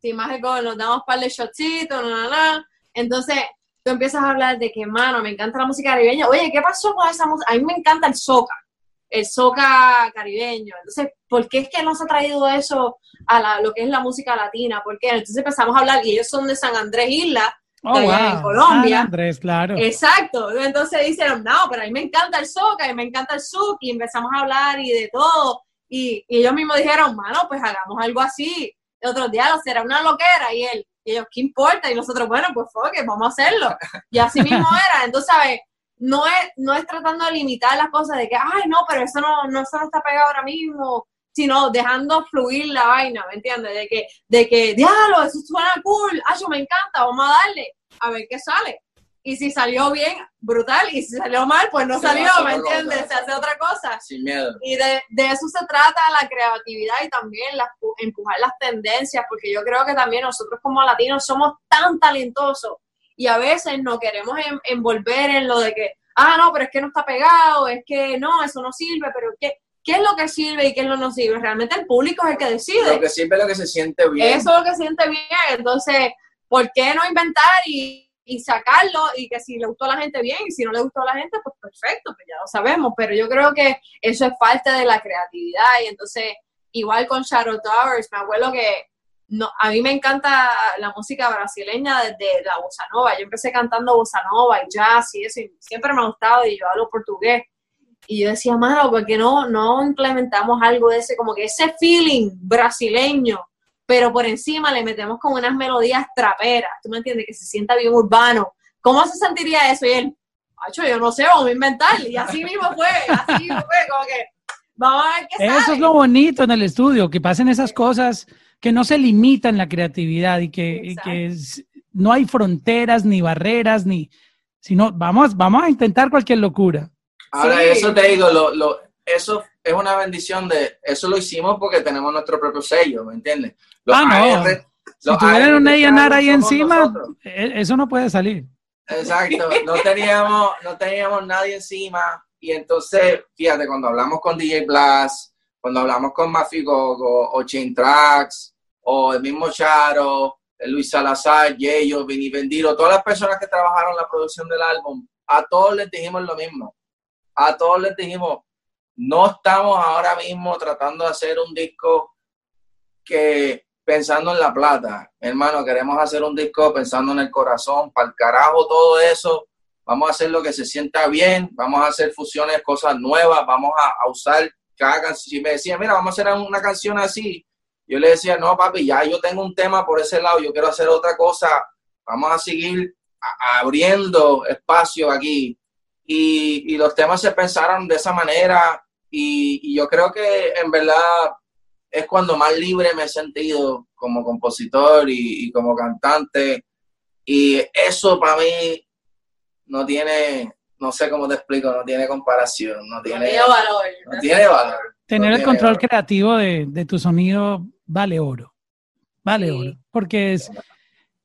sí, mágico, nos damos par de shotcitos, no, no, Entonces, tú empiezas a hablar de que, mano, me encanta la música caribeña. Oye, ¿qué pasó con esa música? A mí me encanta el soca el soca caribeño. Entonces, ¿por qué es que nos ha traído eso a lo que es la música latina? ¿Por qué? Entonces empezamos a hablar, y ellos son de San Andrés Isla, oh, en Colombia. San Andrés, claro. Exacto. Entonces dijeron, no, pero a mí me encanta el soca y me encanta el souk, y empezamos a hablar y de todo. Y, ellos mismos dijeron, mano, pues hagamos algo así. El otro día será una loquera, y él, y ellos, ¿qué importa? Y nosotros, bueno, pues que vamos a hacerlo. Y así mismo [laughs] era. Entonces, ¿sabes? no es, no es tratando de limitar las cosas de que, ay, no, pero eso no, no, eso no está pegado ahora mismo, sino dejando fluir la vaina, ¿me entiendes? De que, de que, diablo, eso suena cool, ay, yo me encanta, vamos a darle, a ver qué sale. Y si salió bien, brutal, y si salió mal, pues no Se salió, ¿me entiendes? Se hace otra cosa. Sin miedo. Y de, de eso se trata la creatividad y también las, empujar las tendencias, porque yo creo que también nosotros como latinos somos tan talentosos y a veces no queremos en- envolver en lo de que, ah, no, pero es que no está pegado, es que no, eso no sirve, pero ¿qué, qué es lo que sirve y qué es lo que no sirve? Realmente el público es el que decide. Lo que sirve es lo que se siente bien. Eso es lo que siente bien. Entonces, ¿por qué no inventar y, y sacarlo? Y que si le gustó a la gente bien y si no le gustó a la gente, pues perfecto, pues ya lo sabemos. Pero yo creo que eso es parte de la creatividad. Y entonces, igual con Shadow Towers, me acuerdo que no, a mí me encanta la música brasileña desde la bossa nova. Yo empecé cantando bossa nova y jazz y eso, y siempre me ha gustado y yo hablo portugués. Y yo decía, mano, ¿por qué no, no implementamos algo de ese, como que ese feeling brasileño, pero por encima le metemos como unas melodías traperas, ¿tú me entiendes? Que se sienta bien urbano. ¿Cómo se sentiría eso? Y él, Acho, yo no sé, vamos a inventar. Y así mismo fue, así mismo fue, como que vamos a ver qué Eso sale. es lo bonito en el estudio, que pasen esas cosas que no se limitan la creatividad y que, y que es- no hay fronteras ni barreras, ni, sino vamos, vamos a intentar cualquier locura. Ahora, Sí. eso te digo, lo, lo, eso es una bendición de, eso lo hicimos porque tenemos nuestro propio sello, ¿me entiendes? Los Ah, no. AR Si los tuvieran AR un A&R ahí encima, nosotros. eh, eso no puede salir. Exacto, [laughs] no teníamos, no teníamos nadie encima. Y entonces, fíjate, cuando hablamos con DJ Blast, cuando hablamos con Mafi Gogo, o Chain Tracks, o el mismo Charo, Luis Salazar, Yeyo, Vini Bendiro, todas las personas que trabajaron la producción del álbum, a todos les dijimos lo mismo. A todos les dijimos, no estamos ahora mismo tratando de hacer un disco que pensando en la plata, hermano, queremos hacer un disco pensando en el corazón, para el carajo todo eso, vamos a hacer lo que se sienta bien, vamos a hacer fusiones, cosas nuevas, vamos a, usar cada canción. Si me decían, mira, vamos a hacer una canción así, yo le decía, no, papi, ya yo tengo un tema por ese lado, yo quiero hacer otra cosa, vamos a seguir abriendo espacio aquí. Y, y los temas se pensaron de esa manera y, y yo creo que en verdad es cuando más libre me he sentido como compositor y, y como cantante. Y eso para mí no tiene, no sé cómo te explico, no tiene comparación, no No tiene, tiene valor. no tiene valor. Tener No el control valor. creativo de, de tu sonido vale oro. Vale Sí. oro. Porque es,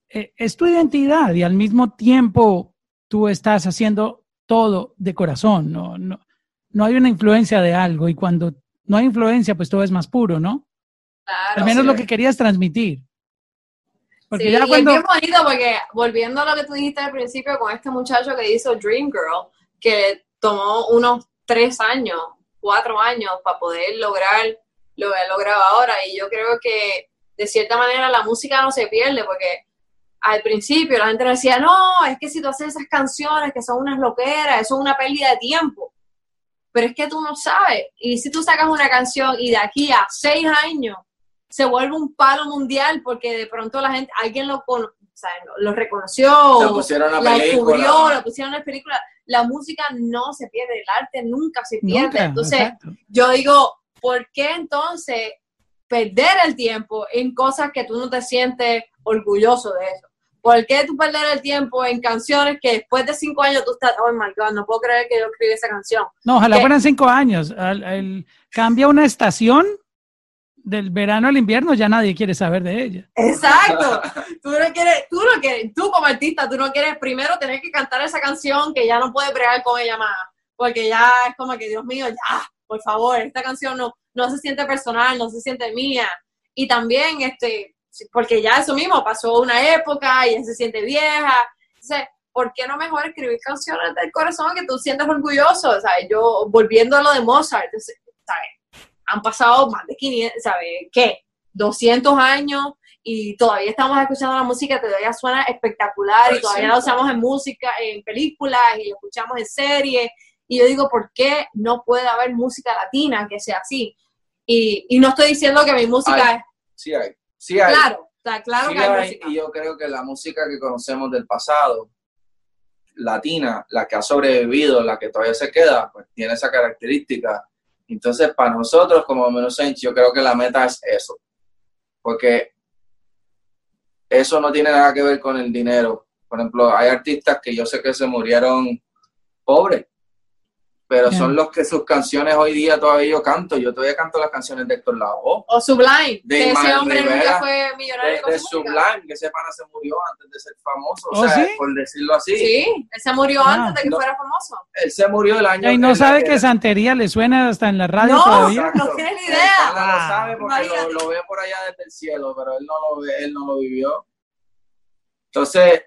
eh, es tu identidad y al mismo tiempo tú estás haciendo todo de corazón. No, no, no hay una influencia de algo y cuando no hay influencia, pues todo es más puro, ¿no? Claro. Al menos sí. lo que querías transmitir. Porque Sí, ya y cuando... es bien bonito porque volviendo a lo que tú dijiste al principio con este muchacho que hizo Dream Girl, que tomó unos tres años, cuatro años para poder lograr lo que ha logrado ahora. Y yo creo que de cierta manera la música no se pierde porque al principio la gente decía, no, es que si tú haces esas canciones que son unas loqueras, eso es una pérdida de tiempo. Pero es que tú no sabes. Y si tú sacas una canción y de aquí a seis años se vuelve un palo mundial porque de pronto la gente, alguien lo, cono- o sea, lo- lo reconoció, Lo pusieron a la película. descubrió, lo pusieron en la película. La música no se pierde, el arte nunca se pierde. Nunca, Entonces, exacto. yo digo, ¿por qué entonces perder el tiempo en cosas que tú no te sientes orgulloso de eso? ¿Por qué tú perder el tiempo en canciones que después de cinco años tú estás, oh my God, no puedo creer que yo escribí esa canción? No, ojalá ¿Qué? fueran cinco años. Al- cambia una estación del verano al invierno, ya nadie quiere saber de ella. Exacto. Tú no quieres, tú no quieres, tú como artista, tú no quieres primero tener que cantar esa canción que ya no puedes bregar con ella más, porque ya es como que, Dios mío, ya, por favor, esta canción no, no se siente personal, no se siente mía. Y también, este, porque ya eso mismo pasó una época y ya se siente vieja. Entonces, ¿por qué no mejor escribir canciones del corazón que tú sientas orgulloso? ¿Sabes? Yo, volviendo a lo de Mozart, entonces, ¿sabes? Han pasado más de 500, ¿sabes? ¿Qué? 200 años y todavía estamos escuchando la música, todavía suena espectacular y todavía la usamos en música, en películas y la escuchamos en series. Y yo digo, ¿por qué no puede haber música latina que sea así? Y, y no estoy diciendo que mi música es Sí hay, sí hay. claro, está claro Sí que hay, hay, música. y yo creo que la música que conocemos del pasado, latina, la que ha sobrevivido, la que todavía se queda, pues tiene esa característica. Entonces, para nosotros como Menos yo creo que la meta es eso. Porque eso no tiene nada que ver con el dinero. Por ejemplo, hay artistas que yo sé que se murieron pobres, pero Ya. son los que sus canciones hoy día todavía yo canto. Yo todavía canto las canciones de Héctor Lavoe. O Sublime, De que ese hombre Rivera, nunca fue millonario De, con de su. Sublime, que ese pana se murió antes de ser famoso, o ¿Oh, sea, sí? por decirlo así. Sí, él se murió Ah. antes de que No. fuera famoso. Él se murió el año Y no sabe que santería le suena hasta en la radio No. todavía. Exacto. No tiene ni idea. pana lo Ah. sabe porque lo, lo ve por allá desde el cielo, pero él no lo ve, él no lo vivió. Entonces,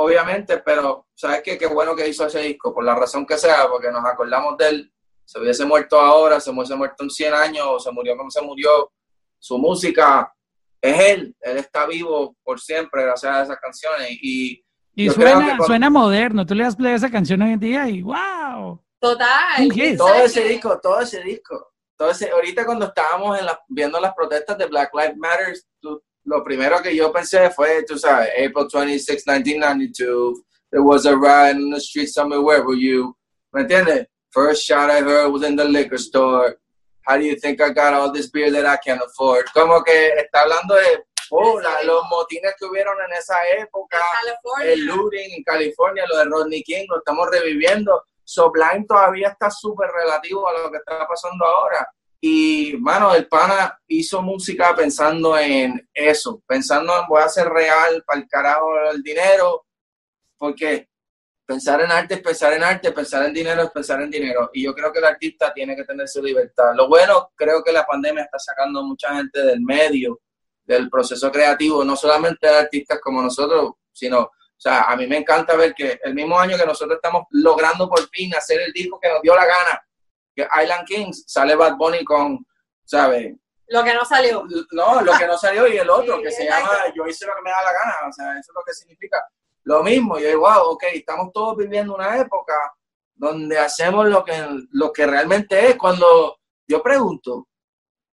obviamente, pero ¿sabes qué? Qué bueno que hizo ese disco, por la razón que sea, porque nos acordamos de él. Se hubiese muerto ahora, se hubiese muerto en 100 años, o se murió como se murió. Su música es él, él está vivo por siempre gracias a esas canciones. Y suena, suena moderno. Tú le das play a esa canción hoy en día y wow. Total. Todo ¿Sabes ese disco, todo ese disco. Todo ese, ahorita cuando estábamos en la- viendo las protestas de Black Lives Matter, tú- lo primero que yo pensé fue, tú sabes, April 26, 1992, there was a riot in the street somewhere, where were you? ¿Me entiendes? First shot I heard was in the liquor store. How do you think I got all this beer that I can't afford? Como que está hablando de oh, la- los motines que hubieron en esa época California. el looting en California, lo de Rodney King, lo estamos reviviendo. Sublime todavía está súper relativo a lo que está pasando ahora. Y, mano, el pana hizo música pensando en eso, pensando en voy a ser real para el carajo el dinero, porque pensar en arte es pensar en arte, pensar en dinero es pensar en dinero. Y yo creo que el artista tiene que tener su libertad. Lo bueno, creo que la pandemia está sacando mucha gente del medio, del proceso creativo, no solamente de artistas como nosotros, sino, o sea, a mí me encanta ver que el mismo año que nosotros estamos logrando por fin hacer el disco que nos dio la gana, que Island Kings, sale Bad Bunny con, ¿sabes? Lo que no salió. No, lo que no salió y el otro, [laughs] Sí, que se llama Yo hice lo que me da la gana, o sea, eso es lo que significa lo mismo. Yo digo, wow, ok, estamos todos viviendo una época donde hacemos lo que, lo que realmente es. Cuando yo pregunto,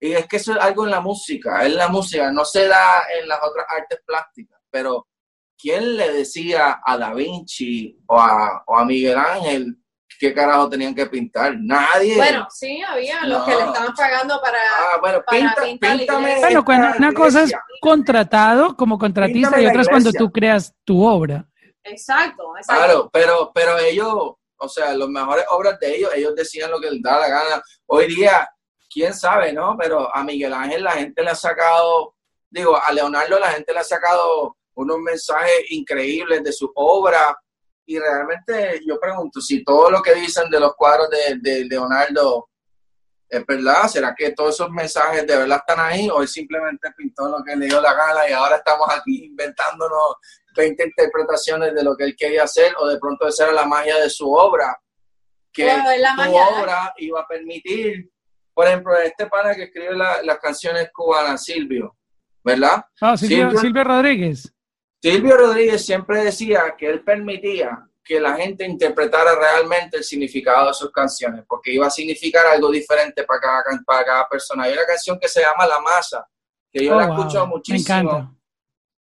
y es que eso es algo en la música, en la música, no se da en las otras artes plásticas, pero ¿quién le decía a Da Vinci o a, o a Miguel Ángel qué carajo tenían que pintar? Nadie. Bueno, sí, había los No. que le estaban pagando para. Ah, bueno, para pinta, píntame. Bueno, cuando una cosa es contratado como contratista Píntame y otra es cuando tú creas tu obra. Exacto, exacto. Claro, pero, pero ellos, o sea, las mejores obras de ellos, ellos decían lo que les da la gana. Hoy día, quién sabe, ¿no? Pero a Miguel Ángel la gente le ha sacado, digo, a Leonardo la gente le ha sacado unos mensajes increíbles de su obra. Y realmente yo pregunto, si todo lo que dicen de los cuadros de, de Leonardo es verdad, ¿será que todos esos mensajes de verdad están ahí o él simplemente pintó lo que le dio la gana y ahora estamos aquí inventándonos 20 interpretaciones de lo que él quería hacer o de pronto esa era la magia de su obra, que la su magia, obra iba a permitir, por ejemplo, este pana que escribe la- las canciones cubanas, Silvio, ¿verdad? Ah, Silvio, Silvio- Silvio Rodríguez. Silvio Rodríguez siempre decía que él permitía que la gente interpretara realmente el significado de sus canciones, porque iba a significar algo diferente para cada, can- para cada persona. Hay una canción que se llama La Masa, que yo Oh, la wow. escucho Me muchísimo encanta.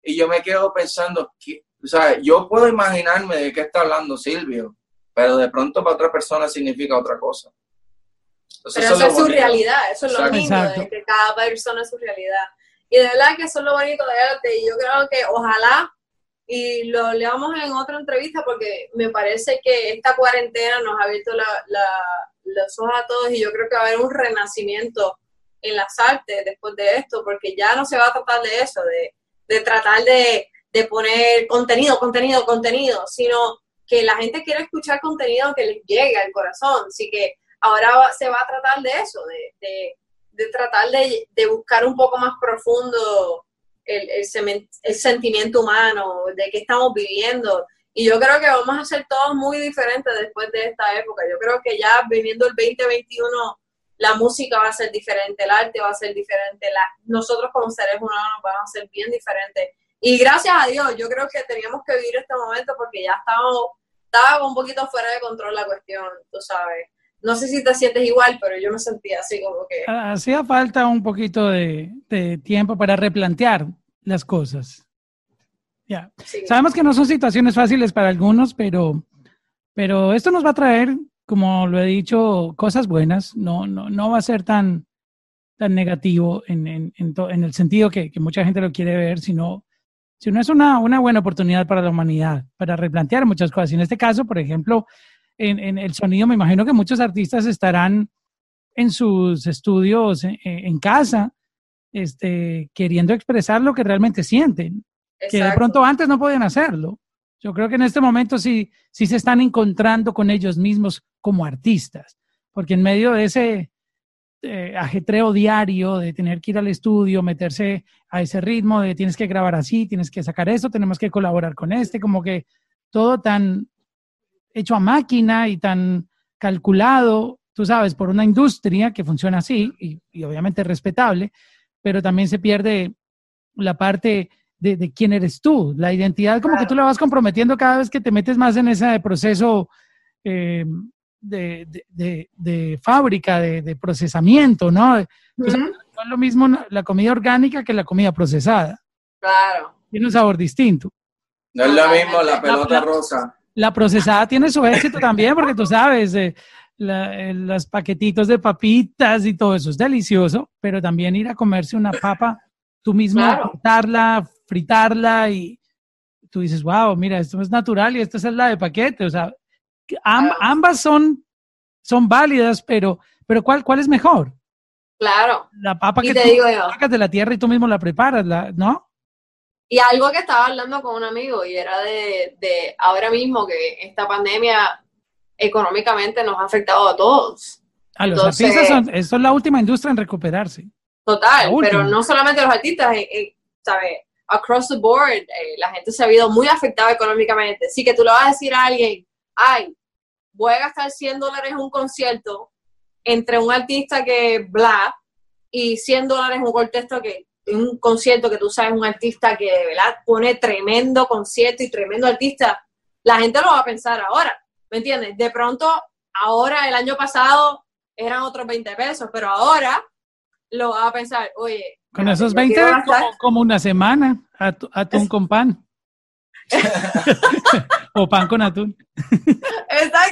y yo me quedo pensando, que, o sea, yo puedo imaginarme de qué está hablando Silvio, pero de pronto para otra persona significa otra cosa. Entonces, Pero eso es su bonito. realidad, eso es lo Exacto. Exacto. de que cada persona es su realidad. Y de verdad que eso es lo bonito de arte. Y yo creo que ojalá, y lo hablamos en otra entrevista, porque me parece que esta cuarentena nos ha abierto la- los ojos a todos y yo creo que va a haber un renacimiento en las artes después de esto, porque ya no se va a tratar de eso, de, de tratar de, de poner contenido, contenido, contenido, sino que la gente quiere escuchar contenido que les llegue al corazón. Así que ahora se va a tratar de eso, de, de, de tratar de, de buscar un poco más profundo el, el, el sentimiento humano, de qué estamos viviendo. Y yo creo que vamos a ser todos muy diferentes después de esta época. Yo creo que ya viviendo el 2021, la música va a ser diferente, el arte va a ser diferente, nosotros como seres humanos vamos a ser bien diferentes. Y gracias a Dios, yo creo que teníamos que vivir este momento porque ya estábamos, estaba un poquito fuera de control la cuestión, tú sabes. No sé si te sientes igual, pero yo me sentía así como que... Hacía falta un poquito de, de tiempo para replantear las cosas. Ya. sí. Sabemos que no son situaciones fáciles para algunos, pero, pero esto nos va a traer, como lo he dicho, cosas buenas. No, no, no va a ser tan, tan negativo en, en, en, to- en el sentido que, que mucha gente lo quiere ver, sino sino es una, una buena oportunidad para la humanidad, para replantear muchas cosas. Y en este caso, por ejemplo, en, en el sonido, me imagino que muchos artistas estarán en sus estudios en, en casa, este, queriendo expresar lo que realmente sienten, que de pronto antes no podían hacerlo. Yo creo que en este momento sí, sí se están encontrando con ellos mismos como artistas, porque en medio de ese eh, ajetreo diario de tener que ir al estudio, meterse a ese ritmo de tienes que grabar así, tienes que sacar esto, tenemos que colaborar con este, como que todo tan hecho a máquina y tan calculado, tú sabes, por una industria que funciona así y, y obviamente respetable, pero también se pierde la parte de, quién eres tú. La identidad como que tú la vas comprometiendo cada vez que te metes más en ese proceso eh, de, fábrica, de, procesamiento, ¿no? no es lo mismo la comida orgánica que la comida procesada. Claro. Tiene un sabor distinto. No es lo mismo la pelota rosa. La procesada tiene su éxito también, porque tú sabes, eh, eh, los paquetitos de papitas y todo eso es delicioso, pero también ir a comerse una papa, tú mismo cortarla, fritarla y tú dices, wow, mira, esto es natural y esta es la de paquete. O sea, ambas son, son válidas, pero, pero ¿cuál, ¿cuál es mejor? Claro. La papa que tú sacas de la tierra y tú mismo la preparas, ¿no? Y algo que estaba hablando con un amigo y era de, de ahora mismo que esta pandemia económicamente nos ha afectado a todos. A los artistas, son, esto es la última industria en recuperarse. Total, pero no solamente los artistas, eh, eh, ¿sabes? Across the board, eh, la gente se ha visto muy afectada económicamente. Así que tú le vas a decir a alguien, ay, voy a gastar 100 dólares en un concierto entre un artista que bla y 100 dólares en un contexto que un concierto que tú sabes un artista que de verdad pone tremendo concierto y tremendo artista, la gente lo va a pensar ahora. ¿Me entiendes? De pronto, ahora, el año pasado, eran otros 20 pesos, pero ahora lo va a pensar, oye. Con esos 20 como, como, una semana, atún con pan. [laughs] [laughs] o pan con atún. Exacto,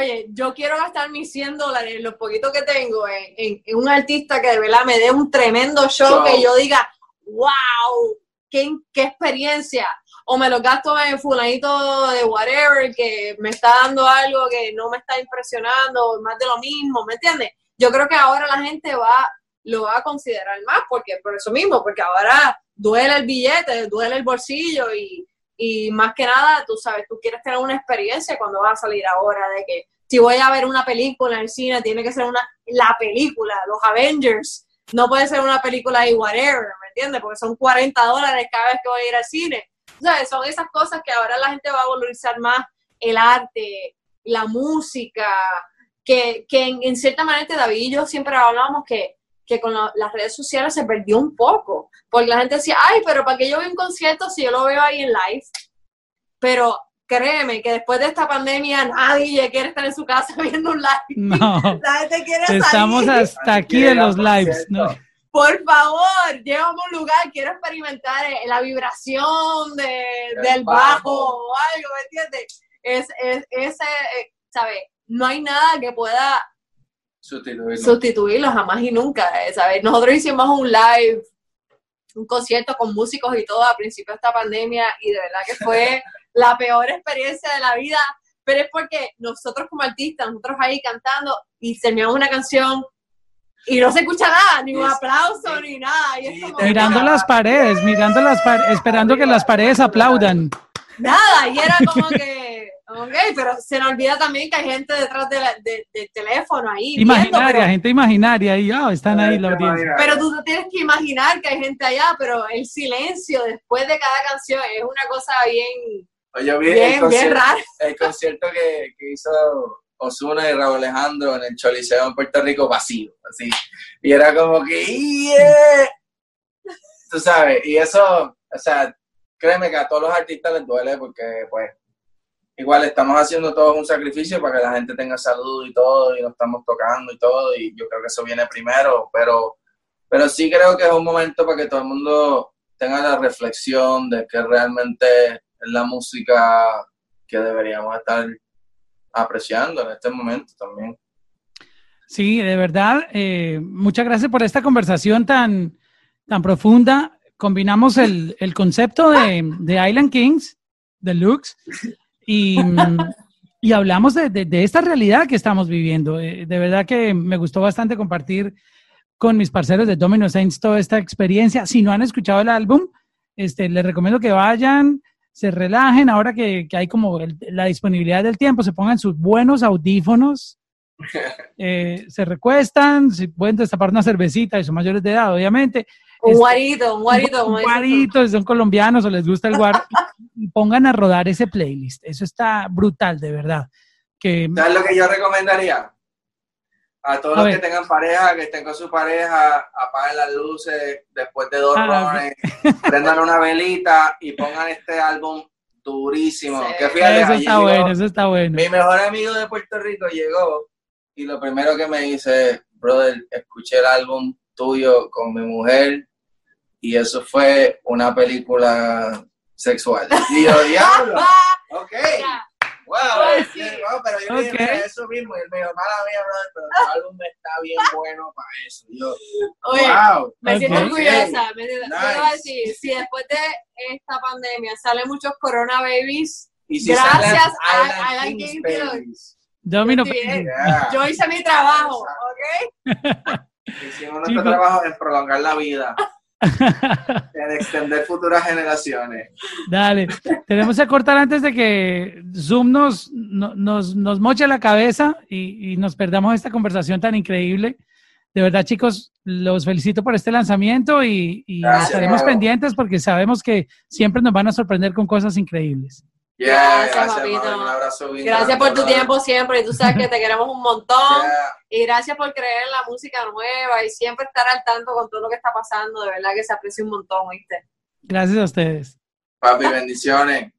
oye, yo quiero gastar mis 100 dólares, lo poquito que tengo, en, un artista que de verdad me dé un tremendo show, que yo diga, wow, qué, qué experiencia o me lo gasto en fulanito de whatever que me está dando algo que no me está impresionando, más de lo mismo, ¿me entiendes? Yo creo que ahora la gente va, lo va a considerar más, porque por eso mismo, porque ahora duele el billete, duele el bolsillo y, y más que nada, tú sabes, tú quieres tener una experiencia cuando vas a salir ahora de que si voy a ver una película en el cine, tiene que ser una, la película, los Avengers, no puede ser una película de whatever, ¿me entiendes? Porque son 40 dólares cada vez que voy a ir al cine son esas cosas que ahora la gente va a valorizar más el arte, la música, que, que en, cierta manera David y yo siempre hablábamos que, que con las redes sociales se perdió un poco, porque la gente decía, ay, pero ¿para qué yo veo un concierto si yo lo veo ahí en live? Pero créeme que después de esta pandemia nadie quiere estar en su casa [laughs] viendo un live. No. [laughs] La gente quiere Estamos hasta aquí en los lives. ¿no? por favor, llévame a un lugar, quiero experimentar eh, la vibración de, del bajo o algo, ¿me entiendes? Es, es, ese, eh, ¿sabes? No hay nada que pueda sustituirlo, sustituirlo jamás y nunca, eh, ¿sabes? Nosotros hicimos un live, un concierto con músicos y todo a principio de esta pandemia y de verdad que fue [laughs] la peor experiencia de la vida, pero es porque nosotros como artistas, nosotros ahí cantando y terminamos una canción y no se escucha nada, ni un aplauso, ni nada. mirando las paredes, mirando las paredes, esperando que las paredes aplaudan. Nada, y era como que, ok, pero se nos olvida también que hay gente detrás de del teléfono ahí. Imaginaria, gente imaginaria, y oh, están ahí la audiencia. Pero tú tienes que imaginar que hay gente allá, pero el silencio después de cada canción es una cosa bien, Oye, bien, bien, rara. El concierto que, que hizo Osuna y Raúl Alejandro en el Choliseo en Puerto Rico vacío, así. Y era como que, yeah. Tú sabes, y eso, o sea, créeme que a todos los artistas les duele porque, pues, igual estamos haciendo todos un sacrificio para que la gente tenga salud y todo, y nos estamos tocando y todo, y yo creo que eso viene primero, pero, pero sí creo que es un momento para que todo el mundo tenga la reflexión de que realmente es la música que deberíamos estar apreciando en este momento también. Sí, de verdad, eh, muchas gracias por esta conversación tan, tan profunda. combinamos el, el concepto de, de, Island Kings, Deluxe, y, y hablamos de, de, esta realidad que estamos viviendo. Eh, de verdad que me gustó bastante compartir con mis parceros de Domino Saints toda esta experiencia. Si no han escuchado el álbum, este, les recomiendo que vayan, se relajen, ahora que, que hay como la disponibilidad del tiempo, se pongan sus buenos audífonos, [laughs] eh, se recuestan, si pueden destapar una cervecita y son mayores de edad, obviamente. Un este, guarito, un guarito. Un guarito, si son colombianos o les gusta el guaro, [laughs] y pongan a rodar ese playlist. Eso está brutal, de verdad. Que, ¿Sabes lo que yo recomendaría? A todos los que tengan pareja, que estén con su pareja, apaguen las luces después de dos ah, [laughs] prendan una velita y pongan este álbum durísimo. Que fíjate, eso está bueno, eso está bueno. Mi mejor amigo de Puerto Rico llegó y lo primero que me dice, brother, escuché el álbum tuyo con mi mujer y eso fue una película sexual. Y yo, [laughs] diablo, ok. Wow, pero yo okay. dije eso mismo y él me dijo, mala mía, brother, pero el álbum está bien bueno para eso. Y yo, Oye, wow. Me siento orgullosa. Me siento, nice. decir, si después de esta pandemia salen muchos Corona Babies, y si gracias a Alan King Domino. Yo hice mi trabajo, ¿ok? [laughs] Hicimos nuestro trabajo en prolongar la vida. En extender futuras generaciones. Dale, tenemos que cortar antes de que Zoom nos, nos, nos moche la cabeza y, y, nos perdamos esta conversación tan increíble. De verdad, chicos, los felicito por este lanzamiento y, y estaremos pendientes porque sabemos que siempre nos van a sorprender con cosas increíbles Gracias, papito. Un abrazo bien gracias por tu tiempo siempre. Y tú sabes que te queremos un montón. [laughs] Y gracias por creer en la música nueva y siempre estar al tanto con todo lo que está pasando. De verdad que se aprecia un montón, ¿viste? Gracias a ustedes. Papi, bendiciones.